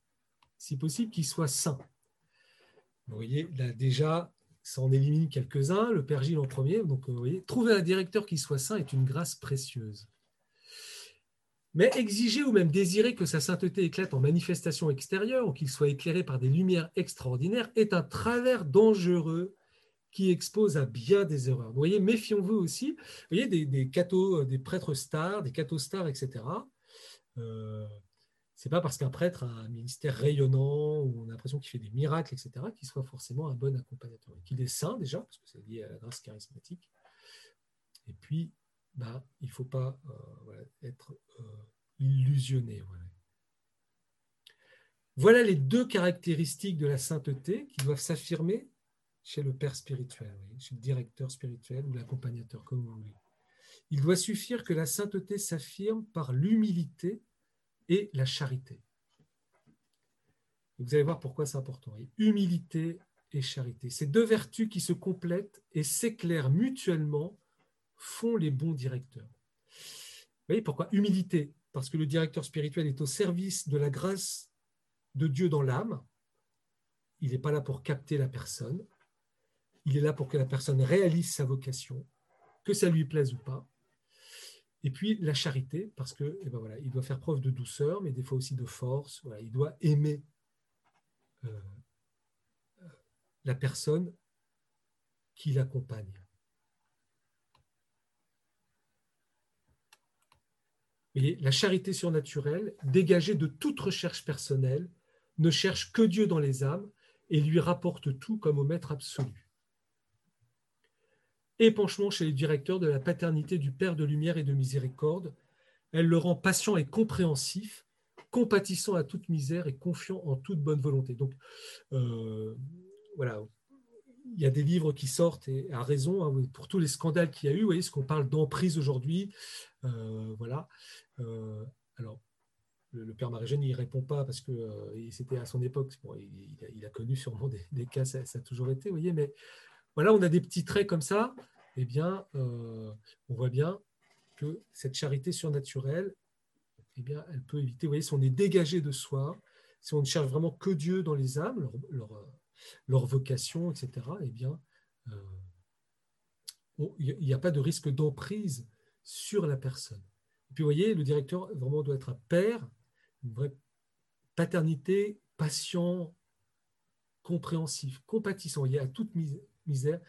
A: si possible, qu'il soit saint. Vous voyez, là déjà, ça en élimine quelques-uns, le Père Gilles en premier. Donc, voyez, trouver un directeur qui soit saint est une grâce précieuse. Mais exiger ou même désirer que sa sainteté éclate en manifestation extérieure ou qu'il soit éclairé par des lumières extraordinaires est un travers dangereux qui expose à bien des erreurs. Vous voyez, méfions-vous aussi. Vous voyez, des, cathos, des prêtres stars, des cathos stars, etc. Euh, c'est pas parce qu'un prêtre a un ministère rayonnant ou on a l'impression qu'il fait des miracles, etc., qu'il soit forcément un bon accompagnateur. Qu'il est saint déjà, parce que c'est lié à la grâce charismatique. Et puis, bah, il ne faut pas euh, être euh, illusionné. Voilà. les deux caractéristiques de la sainteté qui doivent s'affirmer chez le père spirituel, chez le directeur spirituel ou l'accompagnateur, comme vous voulez. Il doit suffire que la sainteté s'affirme par l'humilité et la charité. Vous allez voir pourquoi c'est important. Humilité et charité. Ces deux vertus qui se complètent et s'éclairent mutuellement font les bons directeurs. Vous voyez pourquoi Humilité, parce que le directeur spirituel est au service de la grâce de Dieu dans l'âme. Il n'est pas là pour capter la personne. Il est là pour que la personne réalise sa vocation, que ça lui plaise ou pas. Et puis la charité, parce que eh ben voilà, il doit faire preuve de douceur, mais des fois aussi de force. il doit aimer euh, la personne qui l'accompagne. La charité surnaturelle, dégagée de toute recherche personnelle, ne cherche que Dieu dans les âmes et lui rapporte tout comme au maître absolu. Épanchement chez les directeurs de la paternité du Père de lumière et de miséricorde, elle le rend patient et compréhensif, compatissant à toute misère et confiant en toute bonne volonté. Donc, euh, voilà, il y a des livres qui sortent, et à raison, hein, pour tous les scandales qu'il y a eu, vous voyez ce qu'on parle d'emprise aujourd'hui. Euh, voilà. Euh, alors, le, père Marie-Jeanne n'y répond pas parce que euh, c'était à son époque. il, a, connu sûrement des, cas, ça, a toujours été, vous voyez, mais voilà, on a des petits traits comme ça. Eh bien, on voit bien que cette charité surnaturelle, eh bien, elle peut éviter, vous voyez, si on est dégagé de soi, si on ne cherche vraiment que Dieu dans les âmes, leur vocation, etc., eh bien, euh, il n'y a pas de risque d'emprise sur la personne. Et puis, vous voyez, le directeur vraiment doit être un père, une vraie paternité, patient, compréhensif, compatissant, il y a toute misère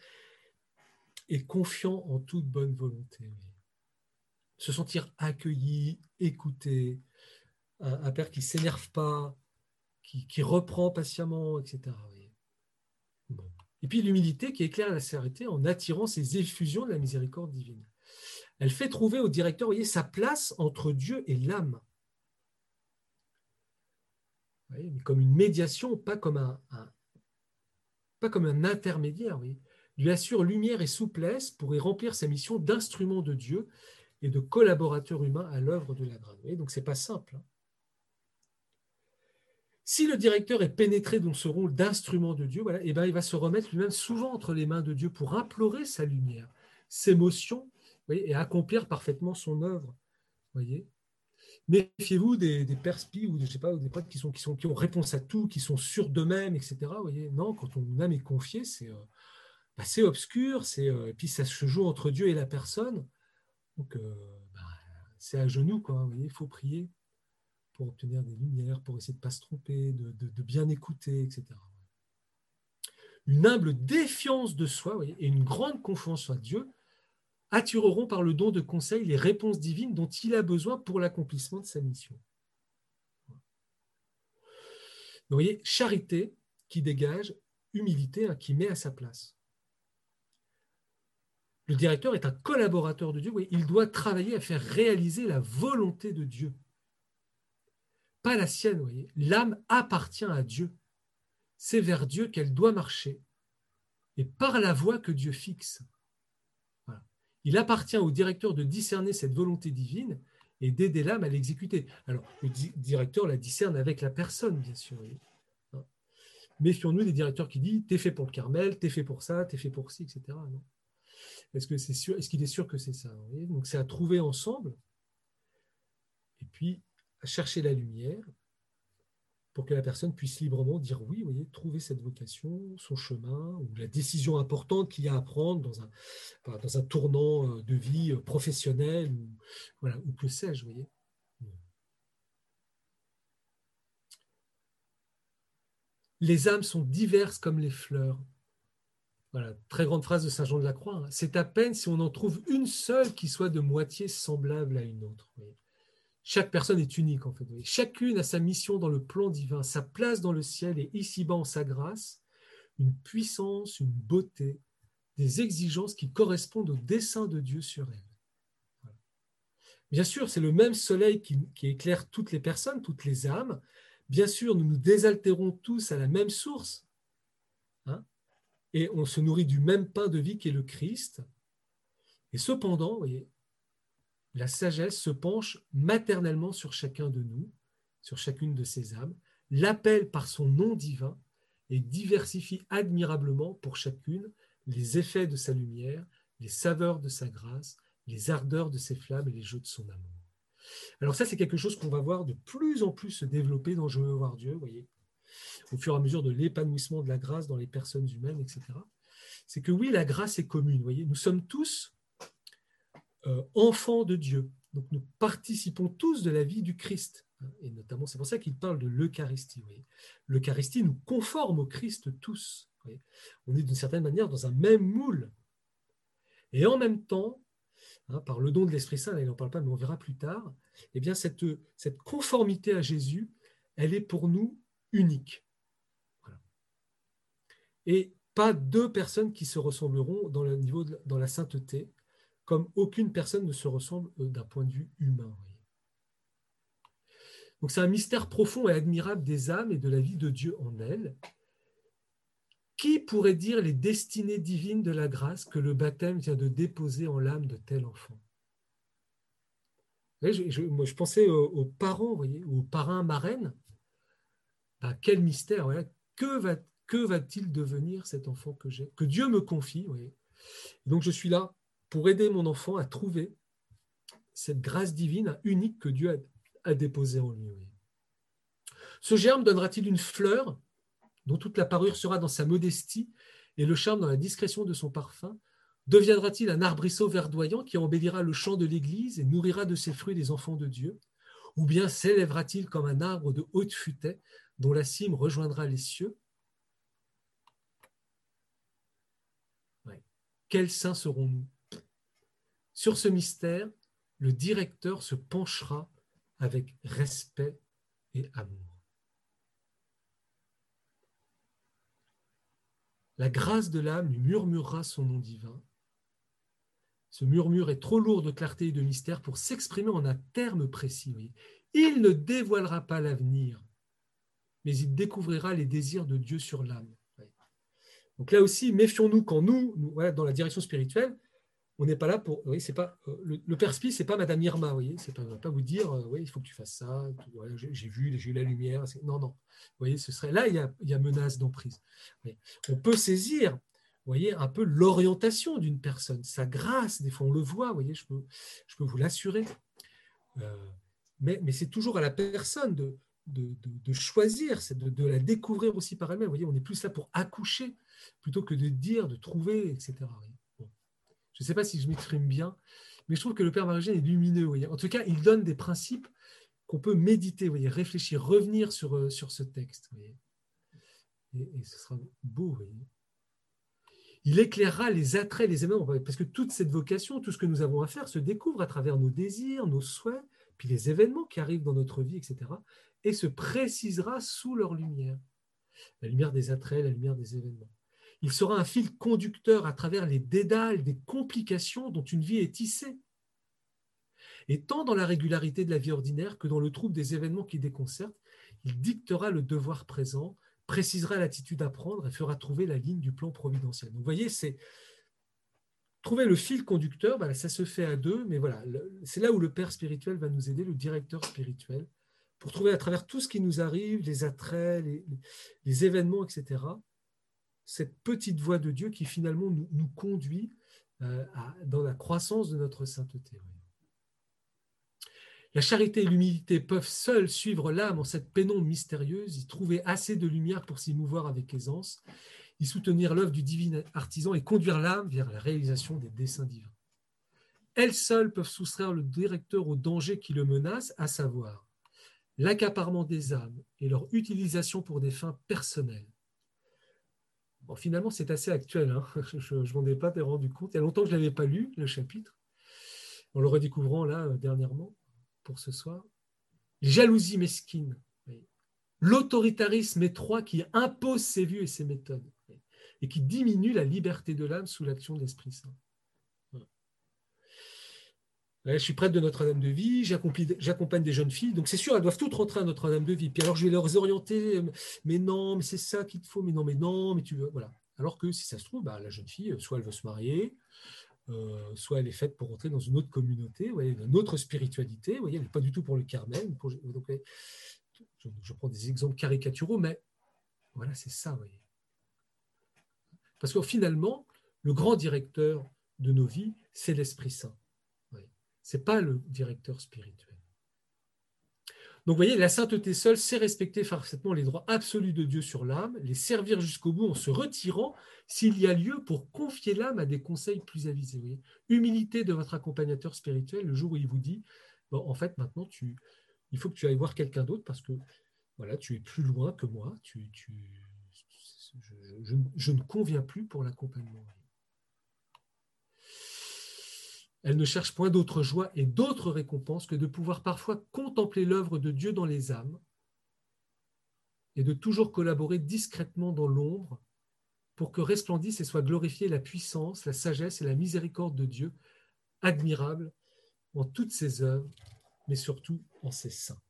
A: et confiant en toute bonne volonté. Se sentir accueilli, écouté, un, père qui ne s'énerve pas, qui, reprend patiemment, etc. Et puis l'humilité qui éclaire la sérénité en attirant ces effusions de la miséricorde divine. Elle fait trouver au directeur, sa place entre Dieu et l'âme. Comme une médiation, pas comme un, pas comme un intermédiaire. Voyez. Lui assure lumière et souplesse pour y remplir sa mission d'instrument de Dieu et de collaborateur humain à l'œuvre de la grâce. Donc c'est pas simple. Hein. Si le directeur est pénétré dans ce rôle d'instrument de Dieu, voilà, eh ben, il va se remettre lui-même souvent entre les mains de Dieu pour implorer sa lumière, ses motions, et accomplir parfaitement son œuvre. Voyez Méfiez-vous des, des ou des prêtres qui, sont, qui, ont réponse à tout, qui sont sûrs d'eux-mêmes, etc. Voyez non, quand ton âme est confiée, c'est euh, assez obscur, c'est, et puis ça se joue entre Dieu et la personne. Donc, bah, c'est à genoux, il faut prier pour obtenir des lumières, pour essayer de ne pas se tromper, de, bien écouter, etc. Une humble défiance de soi et une grande confiance en Dieu attireront par le don de conseil les réponses divines dont il a besoin pour l'accomplissement de sa mission. vous voyez, charité qui dégage, humilité hein, qui met à sa place. Le directeur est un collaborateur de Dieu, il doit travailler à faire réaliser la volonté de Dieu. Pas la sienne, voyez. L'âme appartient à Dieu. C'est vers Dieu qu'elle doit marcher. Et par la voie que Dieu fixe. Il appartient au directeur de discerner cette volonté divine et d'aider l'âme à l'exécuter. Alors, le directeur la discerne avec la personne, bien sûr. Hein. Méfions-nous des directeurs qui disent T'es fait pour le Carmel, t'es fait pour ça, t'es fait pour ci, etc. Est-ce qu'il est sûr que c'est ça Donc, c'est à trouver ensemble. Et puis, à chercher la lumière pour que la personne puisse librement dire oui, vous voyez, trouver cette vocation, son chemin, ou la décision importante qu'il y a à prendre dans un, dans un tournant euh, de vie euh, professionnel, ou, voilà, ou que sais-je, vous voyez. Les âmes sont diverses comme les fleurs. Voilà, très grande phrase de Saint Jean de la Croix. Hein. C'est à peine si on en trouve une seule qui soit de moitié semblable à une autre. Chaque personne est unique en fait. Chacune a sa mission dans le plan divin, sa place dans le ciel et ici-bas en sa grâce, une puissance, une beauté, des exigences qui correspondent au dessein de Dieu sur elle. Bien sûr, c'est le même soleil qui, éclaire toutes les personnes, toutes les âmes. Bien sûr, nous nous désaltérons tous à la même source. Hein, et on se nourrit du même pain de vie qui est le Christ. Et cependant, vous voyez, la sagesse se penche maternellement sur chacun de nous, sur chacune de ses âmes, l'appelle par son nom divin et diversifie admirablement pour chacune les effets de sa lumière, les saveurs de sa grâce, les ardeurs de ses flammes et les jeux de son amour. Alors ça, c'est quelque chose qu'on va voir de plus en plus se développer dans Je veux voir Dieu, voyez, au fur et à mesure de l'épanouissement de la grâce dans les personnes humaines, etc. C'est que oui, la grâce est commune, voyez, nous sommes tous euh, enfants de Dieu. Donc nous participons tous de la vie du Christ. Et notamment, c'est pour ça qu'il parle de l'Eucharistie. L'Eucharistie nous conforme au Christ tous. On est d'une certaine manière dans un même moule. Et en même temps, hein, par le don de l'Esprit Saint, il n'en parle pas, mais on verra plus tard, eh bien cette, cette conformité à Jésus, elle est pour nous unique. Et pas deux personnes qui se ressembleront dans le niveau dans la sainteté, comme aucune personne ne se ressemble euh, d'un point de vue humain. Donc c'est un mystère profond et admirable des âmes et de la vie de Dieu en elles. Qui pourrait dire les destinées divines de la grâce que le baptême vient de déposer en l'âme de tel enfant? Je, pensais aux, parents, aux parrains, marraines. Bah, quel mystère Que va que va-t-il devenir cet enfant que Dieu me confie. Donc je suis là pour aider mon enfant à trouver cette grâce divine unique que Dieu a, déposée en lui. Ce germe donnera-t-il une fleur dont toute la parure sera dans sa modestie et le charme dans la discrétion de son parfum? Deviendra-t-il un arbrisseau verdoyant qui embellira le champ de l'Église et nourrira de ses fruits les enfants de Dieu? Ou bien s'élèvera-t-il comme un arbre de haute futaie dont la cime rejoindra les cieux? Quels saints serons-nous? Sur ce mystère, le directeur se penchera avec respect et amour. La grâce de l'âme lui murmurera son nom divin. Ce murmure est trop lourd de clarté et de mystère pour s'exprimer en un terme précis. Il ne dévoilera pas l'avenir, mais il découvrira les désirs de Dieu sur l'âme. Donc là aussi, méfions-nous quand nous, dans la direction spirituelle, on n'est pas là pour. Oui, c'est pas euh, le, le père c'est pas Madame Irma, vous voyez. C'est pas, pas vous dire, euh, oui, il faut que tu fasses ça. j'ai vu, j'ai eu la lumière. Non, non. Voyez, ce serait là, il y a, il y a menace d'emprise. On peut saisir, voyez, un peu l'orientation d'une personne, sa grâce. Des fois, on le voit. Voyez, je peux, vous l'assurer. Euh, mais, mais c'est toujours à la personne de, choisir, c'est de, la découvrir aussi par elle-même. Voyez, on est plus là pour accoucher plutôt que de dire, de trouver, etc. Je ne sais pas si je m'exprime bien, mais je trouve que le Père Marie-Eugène est lumineux. En tout cas, il donne des principes qu'on peut méditer, voyez, réfléchir, revenir sur, euh, ce texte. Et, ce sera beau. Il éclairera les attraits, les événements, parce que toute cette vocation, tout ce que nous avons à faire se découvre à travers nos désirs, nos souhaits, puis les événements qui arrivent dans notre vie, etc et se précisera sous leur lumière, la lumière des attraits, la lumière des événements. Il sera un fil conducteur à travers les dédales, des complications dont une vie est tissée. Et tant dans la régularité de la vie ordinaire que dans le trouble des événements qui déconcertent, il dictera le devoir présent, précisera l'attitude à prendre et fera trouver la ligne du plan providentiel. vous voyez, c'est trouver le fil conducteur, ça se fait à deux, mais voilà, c'est là où le père spirituel va nous aider, le directeur spirituel, pour trouver à travers tout ce qui nous arrive, les attraits, les, événements, etc., cette petite voie de Dieu qui finalement nous, conduit euh, dans la croissance de notre sainteté. La charité et l'humilité peuvent seules suivre l'âme en cette pénombre mystérieuse, y trouver assez de lumière pour s'y mouvoir avec aisance, y soutenir l'œuvre du divin artisan et conduire l'âme vers la réalisation des desseins divins. Elles seules peuvent soustraire le directeur au danger qui le menace, à savoir l'accaparement des âmes et leur utilisation pour des fins personnelles. Finalement, c'est assez actuel. Hein. je ne m'en ai pas rendu compte. Il y a longtemps que je ne l'avais pas lu, le chapitre. En le redécouvrant là, euh, dernièrement, pour ce soir. Jalousie mesquine. L'autoritarisme étroit qui impose ses vues et ses méthodes et qui diminue la liberté de l'âme sous l'action de l'Esprit Saint je suis prêtre de Notre-Dame de Vie, j'accompagne des jeunes filles, donc c'est sûr, elles doivent toutes rentrer à Notre-Dame de Vie. Puis alors je vais leur orienter, euh, mais non, mais c'est ça qu'il te faut, mais non, mais non, mais tu veux, voilà. Alors que si ça se trouve, bah, la jeune fille, soit elle veut se marier, euh, soit elle est faite pour rentrer dans une autre communauté, une autre spiritualité, voyez, elle pas du tout pour le Carmel. je, prends des exemples caricaturaux, mais voilà, c'est ça. Parce que finalement, le grand directeur de nos vies, c'est l'Esprit Saint. Ce n'est pas le directeur spirituel. Donc vous voyez, la sainteté seule, c'est respecter parfaitement les droits absolus de Dieu sur l'âme, les servir jusqu'au bout en se retirant s'il y a lieu pour confier l'âme à des conseils plus avisés. Humilité de votre accompagnateur spirituel le jour où il vous dit, en fait, maintenant, tu, il faut que tu ailles voir quelqu'un d'autre parce que voilà, tu es plus loin que moi, je ne conviens plus pour l'accompagnement. Elle ne cherche point d'autre joie et d'autre récompense que de pouvoir parfois contempler l'œuvre de Dieu dans les âmes et de toujours collaborer discrètement dans l'ombre pour que resplendisse et soit glorifiée la puissance, la sagesse et la miséricorde de Dieu, admirable en toutes ses œuvres, mais surtout en ses saints.